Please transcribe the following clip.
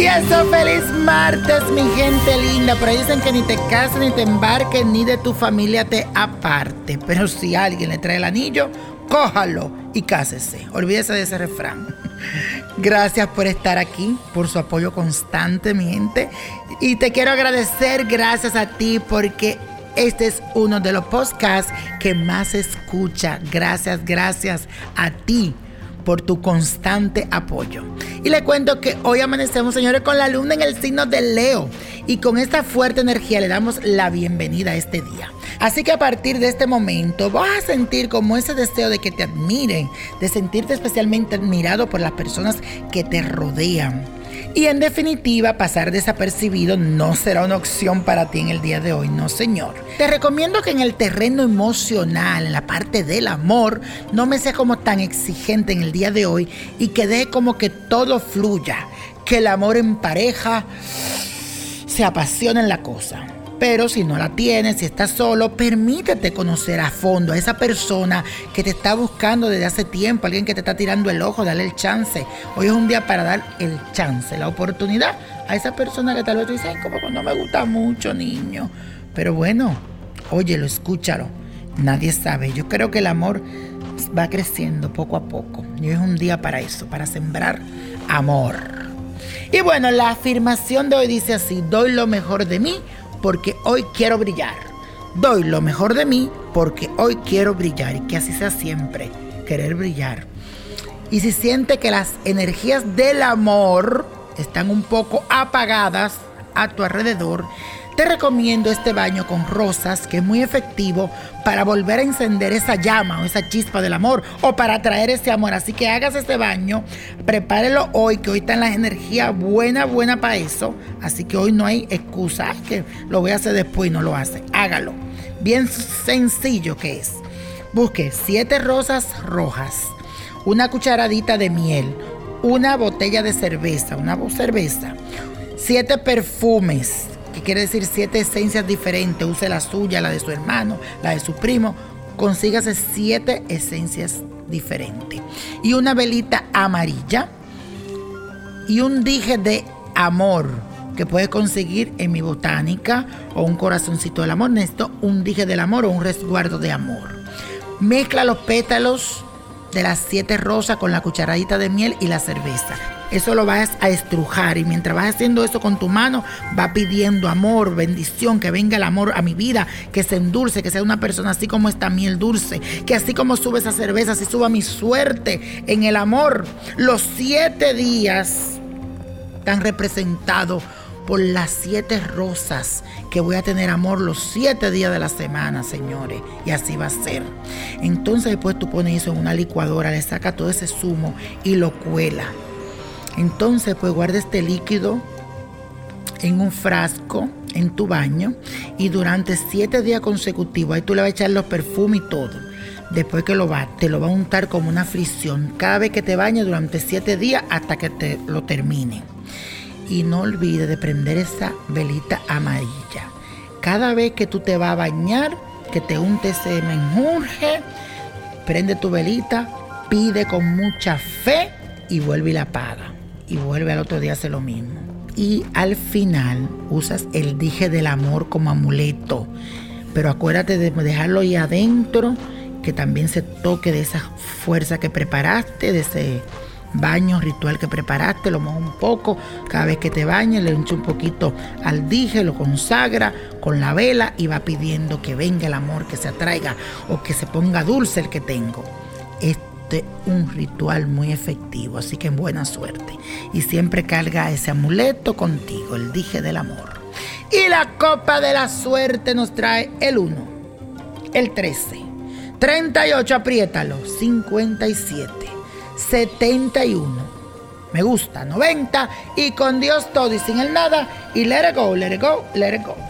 Y eso, feliz martes, mi gente linda. Por ahí dicen que ni te cases, ni te embarques, ni de tu familia te aparte. Pero si alguien le trae el anillo, cójalo y cásese. Olvídese de ese refrán. Gracias por estar aquí, por su apoyo constante, mi gente. Y te quiero agradecer, gracias a ti, porque este es uno de los podcasts que más escucha. Gracias, gracias a ti por tu constante apoyo. Y le cuento que hoy amanecemos, señores, con la luna en el signo de Leo. Y con esta fuerte energía le damos la bienvenida a este día. Así que a partir de este momento vas a sentir como ese deseo de que te admiren, de sentirte especialmente admirado por las personas que te rodean y en definitiva, pasar desapercibido no será una opción para ti en el día de hoy, no señor. Te recomiendo que en el terreno emocional, en la parte del amor, no me sea como tan exigente en el día de hoy y que deje como que todo fluya, que el amor en pareja se apasione en la cosa. Pero si no la tienes, si estás solo, permítete conocer a fondo a esa persona que te está buscando desde hace tiempo, alguien que te está tirando el ojo, dale el chance. Hoy es un día para dar el chance, la oportunidad a esa persona que tal vez te dice, como no me gusta mucho, niño. Pero bueno, óyelo, escúchalo. Nadie sabe. Yo creo que el amor va creciendo poco a poco. Y hoy es un día para eso, para sembrar amor. Y bueno, la afirmación de hoy dice así, doy lo mejor de mí porque hoy quiero brillar. Doy lo mejor de mí porque hoy quiero brillar y que así sea siempre, querer brillar. Y si siente que las energías del amor están un poco apagadas a tu alrededor, te recomiendo este baño con rosas que es muy efectivo para volver a encender esa llama o esa chispa del amor o para atraer ese amor. Así que hagas este baño, prepárelo hoy, que hoy están las energías buena, buena para eso. Así que hoy no hay excusa, que lo voy a hacer después y no lo hace. Hágalo. Bien sencillo que es. Busque siete rosas rojas, una cucharadita de miel, una botella de cerveza, una cerveza, siete perfumes, que quiere decir siete esencias diferentes, use la suya, la de su hermano, la de su primo, consígase siete esencias diferentes. Y una velita amarilla y un dije de amor que puedes conseguir en mi botánica o un corazoncito del amor. Necesito un dije del amor o un resguardo de amor. Mezcla los pétalos de las siete rosas con la cucharadita de miel y la cerveza. Eso lo vas a estrujar y mientras vas haciendo eso con tu mano, va pidiendo amor, bendición, que venga el amor a mi vida, que se endulce, que sea una persona así como esta miel dulce, que así como sube esa cerveza, así suba mi suerte en el amor. Los siete días están representados por las siete rosas que voy a tener amor los siete días de la semana, señores. Y así va a ser. Entonces después tú pones eso en una licuadora, le saca todo ese zumo y lo cuela. Entonces pues guarda este líquido en un frasco en tu baño y durante siete días consecutivos ahí tú le vas a echar los perfumes y todo. Después que lo va, te lo va a untar como una fricción cada vez que te bañes durante siete días hasta que te lo termine y no olvides de prender esa velita amarilla. Cada vez que tú te vas a bañar, que te unte ese menjurje, prende tu velita, pide con mucha fe y vuelve y la apaga. Y vuelve al otro día a hacer lo mismo. Y al final usas el dije del amor como amuleto. Pero acuérdate de dejarlo ahí adentro, que también se toque de esa fuerza que preparaste, de ese baño ritual que preparaste, lo moja un poco, cada vez que te bañes le hincha un poquito al dije, lo consagra con la vela y va pidiendo que venga el amor, que se atraiga o que se ponga dulce el que tengo. Un ritual muy efectivo, así que en buena suerte. Y siempre carga ese amuleto contigo, el dije del amor. Y la copa de la suerte nos trae el 1, el 13, 38, apriétalo, 57. 71. Me gusta 90 y con Dios todo y sin el nada y let it go, let it go, let it go.